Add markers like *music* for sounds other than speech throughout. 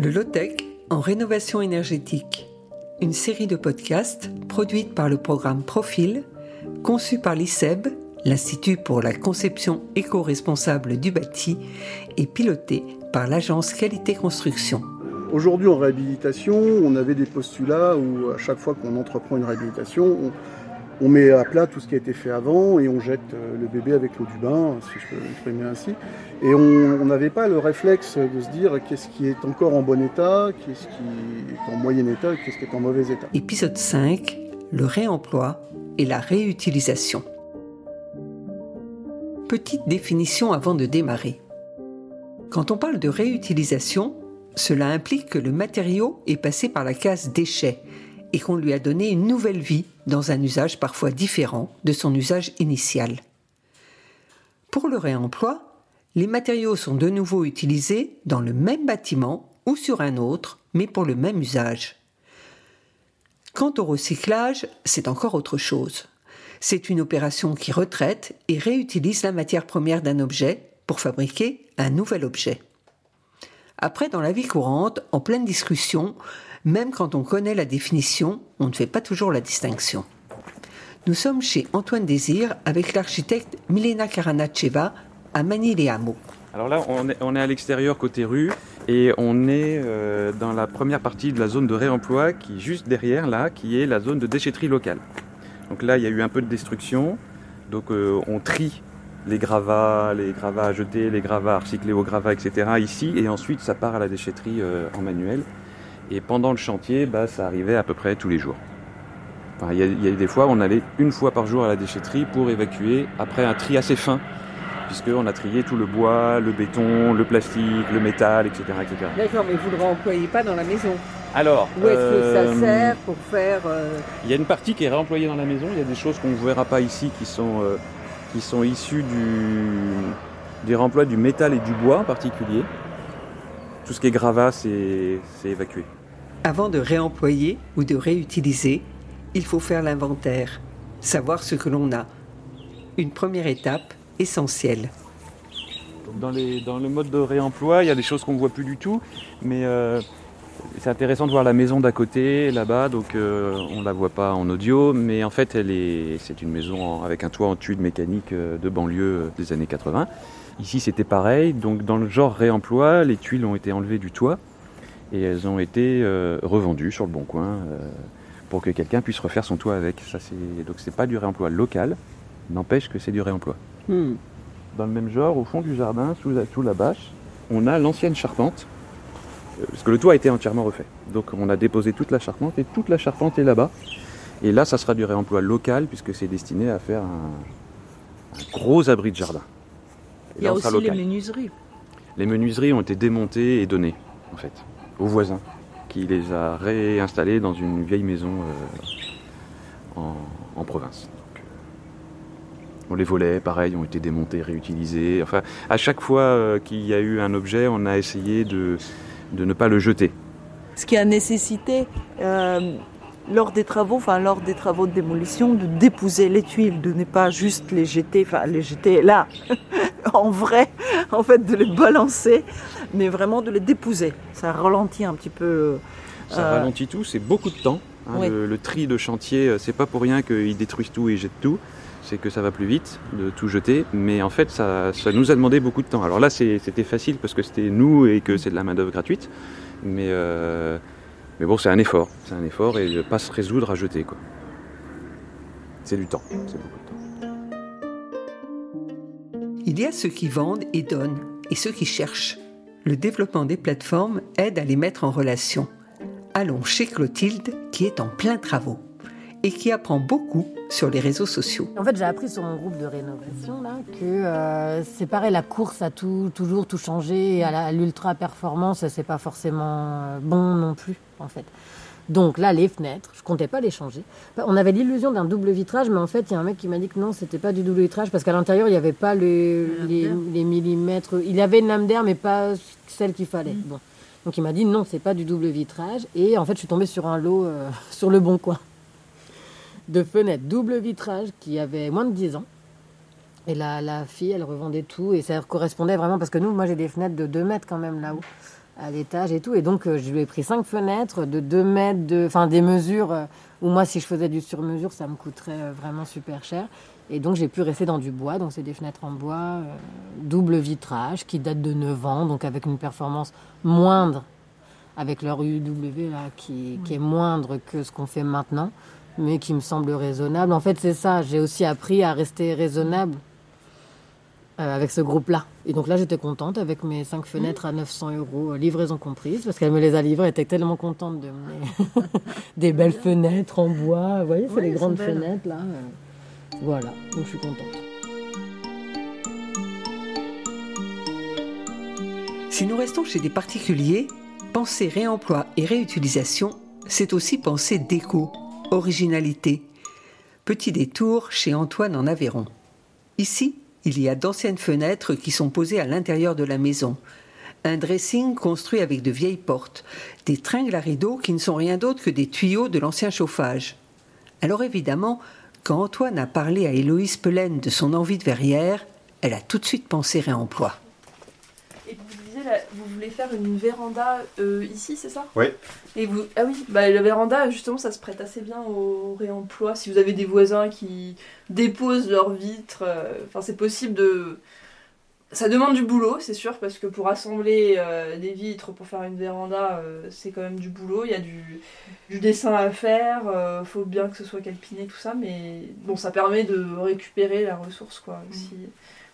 Le Lotec en rénovation énergétique. Une série de podcasts produite par le programme Profil, conçu par l'ICEB, l'Institut pour la conception éco-responsable du bâti, et piloté par l'agence Qualité Construction. Aujourd'hui en réhabilitation, on avait des postulats où à chaque fois qu'on entreprend une réhabilitation, on, on met à plat tout ce qui a été fait avant et on jette euh, le bébé avec l'eau du bain, si je peux l'exprimer ainsi. Et on n'avait pas le réflexe de se dire qu'est-ce qui est encore en bon état, qu'est-ce qui est en moyen état, qu'est-ce qui est en mauvais état. Épisode 5, le réemploi et la réutilisation. Petite définition avant de démarrer. Quand on parle de réutilisation, cela implique que le matériau est passé par la case déchets et qu'on lui a donné une nouvelle vie dans un usage parfois différent de son usage initial. Pour le réemploi, les matériaux sont de nouveau utilisés dans le même bâtiment ou sur un autre, mais pour le même usage. Quant au recyclage, c'est encore autre chose. C'est une opération qui retraite et réutilise la matière première d'un objet pour fabriquer un nouvel objet. Après, dans la vie courante, en pleine discussion, même quand on connaît la définition, on ne fait pas toujours la distinction. Nous sommes chez Antoine Désir avec l'architecte Milena Karanacheva à Manille-les-Hameaux. Alors là, on est, à l'extérieur côté rue et on est euh, dans la première partie de la zone de réemploi qui est juste derrière là, qui est la zone de déchetterie locale. Donc là, il y a eu un peu de destruction, donc euh, on trie les gravats, les gravats à jeter, les gravats à recycler au gravat, etc. ici et ensuite ça part à la déchetterie euh, en manuel. Et pendant le chantier, bah, ça arrivait à peu près tous les jours. Il y, a, y a des fois, on allait une fois par jour à la déchetterie pour évacuer après un tri assez fin, puisqu'on a trié tout le bois, le béton, le plastique, le métal, etc. etc. D'accord, mais vous ne le réemployez pas dans la maison Alors, Où est-ce que ça euh, sert pour faire... euh, Il y a une partie qui est réemployée dans la maison, il y a des choses qu'on ne verra pas ici qui sont, euh, qui sont issues du, des réemplois du métal et du bois en particulier. Tout ce qui est gravat, c'est évacué. Avant de réemployer ou de réutiliser, il faut faire l'inventaire, savoir ce que l'on a. Une première étape essentielle. Dans, le mode de réemploi, il y a des choses qu'on ne voit plus du tout, mais euh, c'est intéressant de voir la maison d'à côté, là-bas, donc euh, on ne la voit pas en audio, mais en fait elle est, c'est une maison avec un toit en tuile mécanique euh, de banlieue des années 80. Ici c'était pareil, donc dans le genre réemploi, les tuiles ont été enlevées du toit et elles ont été euh, revendues sur le bon coin euh, pour que quelqu'un puisse refaire son toit avec. Ça, c'est, donc c'est pas du réemploi local, n'empêche que c'est du réemploi. Hmm. Dans le même genre, au fond du jardin, sous la, sous la bâche, on a l'ancienne charpente, euh, parce que le toit a été entièrement refait. Donc on a déposé toute la charpente et toute la charpente est là-bas. Et là, ça sera du réemploi local puisque c'est destiné à faire un, un gros abri de jardin. Et Il y a aussi les local. menuiseries. Les menuiseries ont été démontées et données, en fait, aux voisins, qui les a réinstallées dans une vieille maison euh, en, province. Donc, euh, on les volets, pareil, ont été démontés, réutilisés. Enfin, à chaque fois euh, qu'il y a eu un objet, on a essayé de, de ne pas le jeter. Ce qui a nécessité, lors des travaux, enfin lors des travaux de démolition, de dépouser les tuiles, de ne pas juste les jeter, enfin les jeter là, *laughs* *laughs* en vrai, en fait de les balancer, mais vraiment de les dépouser. Ça ralentit un petit peu. Ça Euh, ralentit tout, c'est beaucoup de temps. hein. oui. le, le tri de chantier, euh, c'est pas pour rien qu'ils détruisent tout et jettent tout. C'est que ça va plus vite de tout jeter, mais en fait ça, ça nous a demandé beaucoup de temps. Alors là c'était facile parce que c'était nous et que c'est de la main d'œuvre gratuite, mais euh, mais bon c'est un effort, c'est un effort et ne pas se résoudre à jeter. C'est du temps, c'est beaucoup de temps. Il y a ceux qui vendent et donnent et ceux qui cherchent. Le développement des plateformes aide à les mettre en relation. Allons chez Clotilde qui est en plein travaux et qui apprend beaucoup sur les réseaux sociaux. En fait, j'ai appris sur mon groupe de rénovation là que euh, c'est pareil, la course à tout, toujours tout changer, à l'ultra performance, c'est pas forcément euh, bon non plus, en fait. Donc là, les fenêtres, je comptais pas les changer. Bah, On avait l'illusion d'un double vitrage, mais en fait, il y a un mec qui m'a dit que non, c'était pas du double vitrage parce qu'à l'intérieur, il n'y avait pas les, millimètres. Il y avait une lame d'air, mais pas celle qu'il fallait. Bon. Donc il m'a dit non, c'est pas du double vitrage. Et en fait, je suis tombée sur un lot euh, *laughs* sur le bon coin de fenêtres double vitrage qui avait moins de 10 ans. Et la, la fille, elle revendait tout et ça correspondait vraiment parce que nous, moi j'ai des fenêtres de 2 mètres quand même là-haut. À l'étage et tout. Et donc, euh, je lui ai pris cinq fenêtres de 2 mètres, de, enfin des mesures euh, où moi, si je faisais du sur-mesure, ça me coûterait euh, vraiment super cher. Et donc, j'ai pu rester dans du bois. Donc, c'est des fenêtres en bois, euh, double vitrage, qui datent de 9 ans, donc avec une performance moindre, avec leur UW là, qui, qui est moindre que ce qu'on fait maintenant, mais qui me semble raisonnable. En fait, c'est ça. J'ai aussi appris à rester raisonnable euh, avec ce groupe-là. Et donc là, j'étais contente avec mes cinq fenêtres à 900 euros, euh, livraison comprise, parce qu'elle me les a livrées. Elle était tellement contente de me *laughs* des belles fenêtres en bois. Vous voyez, c'est Oui, les grandes fenêtres là. euh, Voilà, donc je suis contente. Si nous restons chez des particuliers, penser réemploi et réutilisation, c'est aussi penser déco, originalité. Petit détour chez Antoine en Aveyron. Ici, il y a d'anciennes fenêtres qui sont posées à l'intérieur de la maison. Un dressing construit avec de vieilles portes, des tringles à rideaux qui ne sont rien d'autre que des tuyaux de l'ancien chauffage. Alors évidemment, quand Antoine a parlé à Héloïse Pelaine de son envie de verrière, elle a tout de suite pensé réemploi. Vous voulez faire une véranda euh, ici, c'est ça? Oui. Et vous, ah oui, bah la véranda, justement, ça se prête assez bien au réemploi. Si vous avez des voisins qui déposent leurs vitres, euh, enfin, c'est possible de. Ça demande du boulot, c'est sûr, parce que pour assembler euh, des vitres pour faire une véranda, euh, c'est quand même du boulot. Il y a du, du dessin à faire, euh, faut bien que ce soit calpiné, tout ça, mais bon, ça permet de récupérer la ressource, quoi, aussi.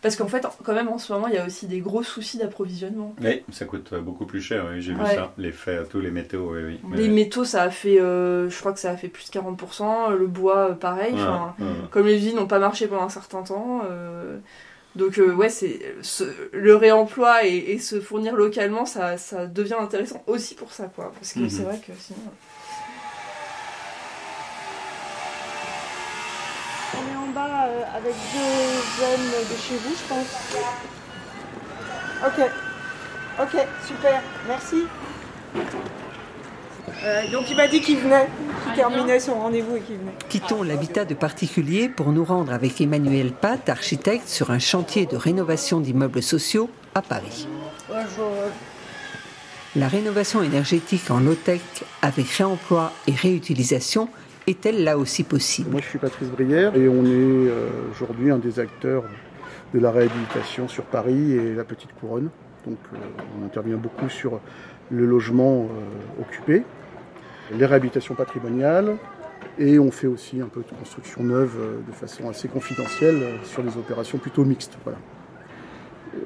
Parce qu'en fait, quand même, en ce moment, il y a aussi des gros soucis d'approvisionnement. Oui, ça coûte euh, beaucoup plus cher, oui, j'ai vu ça. Les faits, tous les météos, oui, oui. Les métaux, ça a fait, euh, je crois que ça a fait plus de 40%. Le bois, euh, pareil. Enfin. Comme les usines n'ont pas marché pendant un certain temps. euh, donc, euh, ouais, c'est ce- le réemploi et, et se fournir localement, ça, ça devient intéressant aussi pour ça, quoi. Parce que Mhm. c'est vrai que sinon. On euh, avec deux jeunes de chez vous, je pense. Ok. Ok, super. Merci. Euh, donc il m'a dit qu'il venait, qu'il terminait son rendez-vous et qu'il venait. Quittons l'habitat de particulier pour nous rendre avec Emmanuel Pat, architecte, sur un chantier de rénovation d'immeubles sociaux à Paris. La rénovation énergétique en low-tech avec réemploi et réutilisation est-elle là aussi possible Moi, je suis Patrice Brière et on est euh, aujourd'hui un des acteurs de la réhabilitation sur Paris et la Petite Couronne. Donc, euh, on intervient beaucoup sur le logement euh, occupé, les réhabilitations patrimoniales et on fait aussi un peu de construction neuve de façon assez confidentielle sur des opérations plutôt mixtes. Voilà.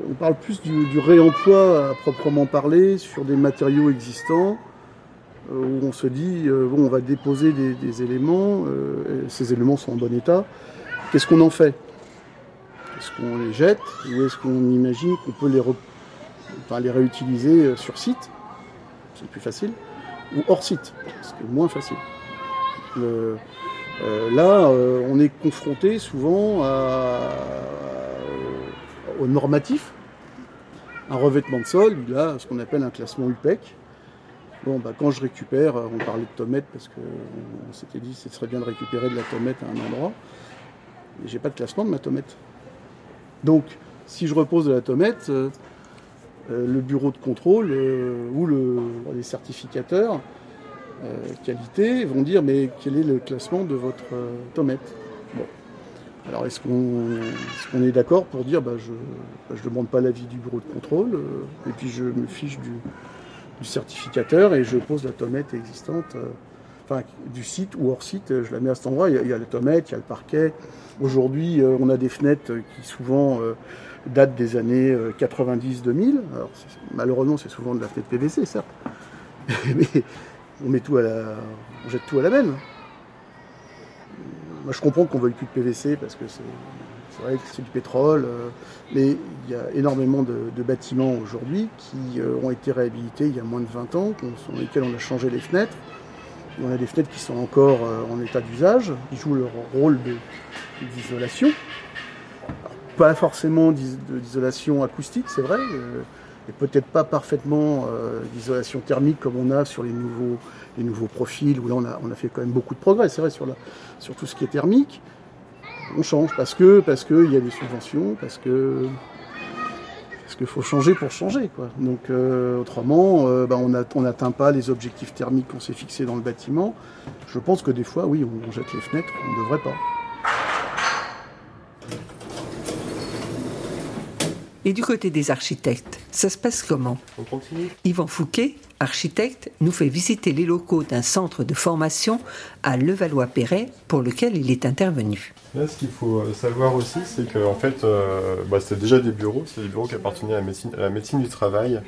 On parle plus du, du réemploi à proprement parler sur des matériaux existants où on se dit, euh, bon, on va déposer des, éléments, euh, ces éléments sont en bon état, qu'est-ce qu'on en fait? Est-ce qu'on les jette ou est-ce qu'on imagine qu'on peut les, les réutiliser euh, sur site? C'est plus facile. Ou hors site, c'est moins facile. Le- euh, là, euh, on est confronté souvent au normatif. Un revêtement de sol, il a ce qu'on appelle un classement UPEC. Bon, bah, quand je récupère, euh, on parlait de tomate parce qu'on s'était dit que ce serait bien de récupérer de la tomate à un endroit. Mais j'ai pas de classement de ma tomate. Donc, si je repose de la tomate, euh, euh, le bureau de contrôle euh, ou le- les certificateurs euh, qualité vont dire mais quel est le classement de votre euh, tomate Bon. Alors est-ce qu'on est, est d'accord pour dire bah, je ne demande pas l'avis du bureau de contrôle euh, et puis je me fiche du, du certificateur et je pose la tomate existante, euh, enfin du site ou hors site, je la mets à cet endroit. Il y a, la tomate, il y a le parquet. Aujourd'hui, euh, on a des fenêtres qui souvent euh, datent des années euh, 90-2000. Alors c'est- malheureusement, c'est souvent de la fenêtre PVC, certes, *laughs* mais on met tout à la, on jette tout à la benne. Moi, je comprends qu'on veuille plus de PVC parce que c'est c'est vrai que c'est du pétrole, euh, mais il y a énormément de, bâtiments aujourd'hui qui euh, ont été réhabilités il y a moins de 20 ans, sur lesquels on a changé les fenêtres. On a des fenêtres qui sont encore euh, en état d'usage, qui jouent leur rôle d'isolation. Pas forcément d'isolation acoustique, c'est vrai, et peut-être pas parfaitement d'isolation thermique comme on a sur les nouveaux, les nouveaux profils, où là on a, on a fait quand même beaucoup de progrès, c'est vrai, sur, sur tout ce qui est thermique on change parce que parce que il y a des subventions, parce que Parce qu'il faut changer pour changer. Quoi. Donc euh, autrement, euh, bah, on n'atteint pas les objectifs thermiques qu'on s'est fixés dans le bâtiment. Je pense que des fois, oui, on, jette les fenêtres, on ne devrait pas. Et du côté des architectes, ça se passe comment? On continue? Yvan Fouquet, architecte, nous fait visiter les locaux d'un centre de formation à Levallois-Perret pour lequel il est intervenu. Là, ce qu'il faut euh, savoir aussi, c'est qu'en fait, euh, bah, c'était déjà des bureaux, c'est des bureaux qui appartenaient à la médecine du travail.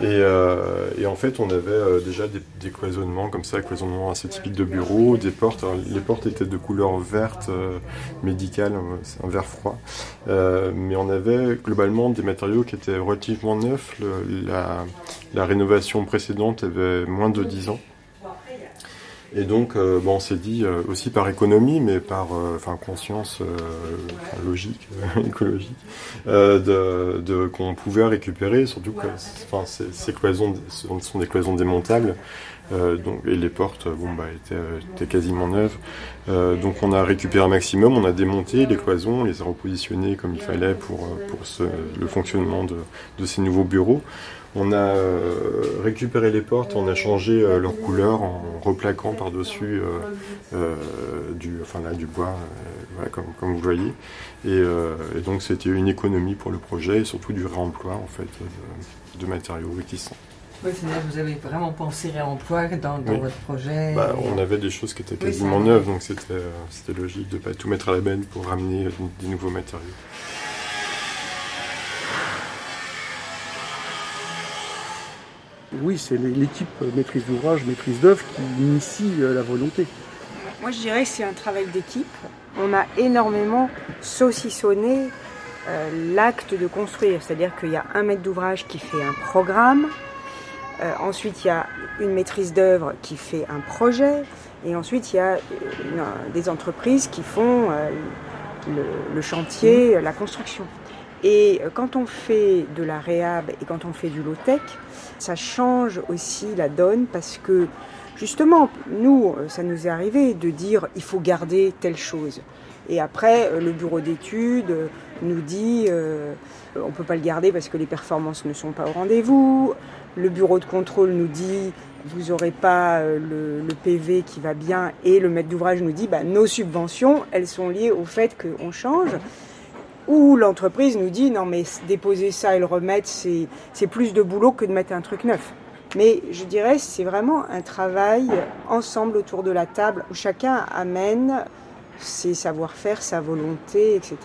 Et, euh, et, en fait, on avait euh, déjà des, des, cloisonnements comme ça, cloisonnements assez typiques de bureaux, des portes. Alors, les portes étaient de couleur verte euh, médicale, c'est un vert froid. mais on avait globalement des matériaux qui étaient relativement neufs. Le, la, la rénovation précédente avait moins de 10 ans. Et donc, euh, bon, on s'est dit euh, aussi par économie, mais par euh, enfin conscience logique, *laughs* écologique, de, de qu'on pouvait récupérer, surtout que enfin, ces, ces cloisons sont, sont, des cloisons démontables. donc, et les portes bon, bah, étaient, étaient quasiment neuves. donc on a récupéré un maximum, on a démonté les cloisons, on les a repositionnées comme il fallait pour, pour ce, le fonctionnement de, de ces nouveaux bureaux. On a euh, récupéré les portes, on a changé euh, leur couleur en replaquant par-dessus euh, du, enfin là, du bois, voilà, comme, comme, vous voyez. Et, et donc c'était une économie pour le projet et surtout du réemploi en fait de, de matériaux réticents. Oui, c'est-à-dire que vous avez vraiment pensé réemploi dans, dans oui. votre projet bah, On avait des choses qui étaient quasiment oui, neuves, donc c'était logique de ne pas tout mettre à la benne pour ramener des nouveaux matériaux. Oui, c'est l'équipe maîtrise d'ouvrage, maîtrise d'œuvre qui initie la volonté. Moi, je dirais que c'est un travail d'équipe. On a énormément saucissonné euh, l'acte de construire, c'est-à-dire qu'il y a un maître d'ouvrage qui fait un programme, euh, ensuite il y a une maîtrise d'œuvre qui fait un projet, et ensuite il y a une, des entreprises qui font euh, le, le, chantier, la construction. Et quand on fait de la réhab et quand on fait du low-tech, ça change aussi la donne parce que justement, nous, ça nous est arrivé de dire il faut garder telle chose. Et après, le bureau d'études nous dit euh, on ne peut pas le garder parce que les performances ne sont pas au rendez-vous. Le bureau de contrôle nous dit vous n'aurez pas le, le, PV qui va bien. Et le maître d'ouvrage nous dit bah, nos subventions, elles sont liées au fait qu'on change où l'entreprise nous dit non mais déposer ça et le remettre c'est plus de boulot que de mettre un truc neuf. Mais je dirais c'est vraiment un travail ensemble autour de la table où chacun amène ses savoir-faire, sa volonté, etc.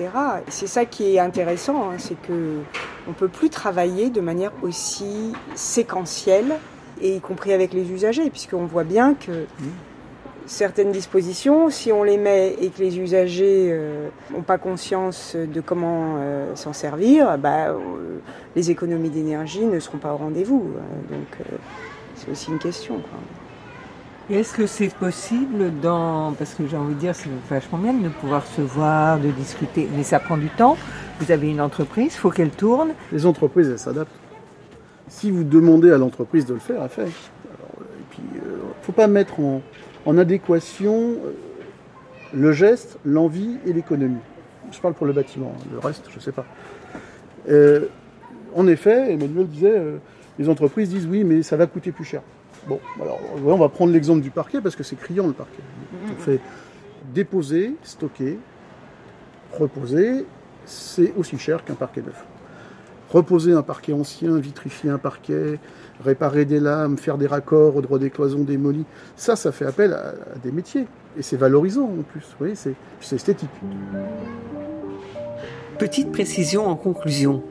C'est ça qui est intéressant, hein, c'est que on peut plus travailler de manière aussi séquentielle et y compris avec les usagers, puisqu'on voit bien que mmh certaines dispositions, si on les met et que les usagers n'ont euh, pas conscience de comment euh, s'en servir, bah, euh, les économies d'énergie ne seront pas au rendez-vous. donc c'est aussi une question. Est-ce que c'est possible dans... Parce que j'ai envie de dire, c'est vachement bien de pouvoir se voir, de discuter, mais ça prend du temps. Vous avez une entreprise, il faut qu'elle tourne. Les entreprises, elles s'adaptent. Si vous demandez à l'entreprise de le faire, elle fait. Alors, et puis, il ne faut pas mettre en, en adéquation le geste, l'envie et l'économie. Je parle pour le bâtiment, le reste, je ne sais pas. Euh, en effet, Emmanuel disait, euh, les entreprises disent oui, mais ça va coûter plus cher. Bon, alors on va prendre l'exemple du parquet parce que c'est criant le parquet. On fait déposer, stocker, reposer, c'est aussi cher qu'un parquet neuf. Reposer un parquet ancien, vitrifier un parquet, réparer des lames, faire des raccords au droit des cloisons démolies, ça, ça fait appel à, des métiers. Et c'est valorisant en plus, vous voyez, c'est esthétique. Petite précision en conclusion.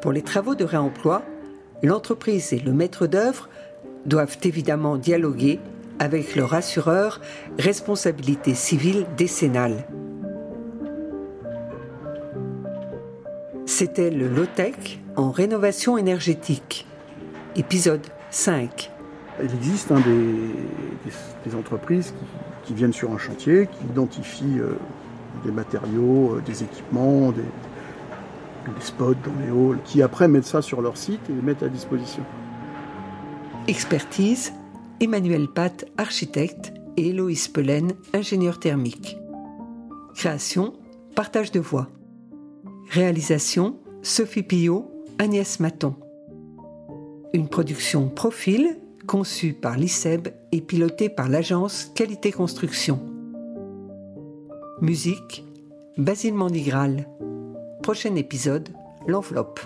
Pour les travaux de réemploi, l'entreprise et le maître d'œuvre doivent évidemment dialoguer avec leur assureur responsabilité civile décennale. C'était le Lotec en rénovation énergétique épisode 5. Il existe hein, des, des, des, entreprises qui, qui, viennent sur un chantier, qui identifient euh, des matériaux, euh, des équipements, des, des, spots dans les halls, qui après mettent ça sur leur site et les mettent à disposition. Expertise, Emmanuel Pat, architecte, et Héloïse Pelen, ingénieur thermique. Création, partage de voix. Réalisation, Sophie Pillot, Agnès Maton. Une production Profil conçue par l'ICEB et pilotée par l'agence Qualité Construction. Musique Basile Mandigral. Prochain épisode, l'enveloppe.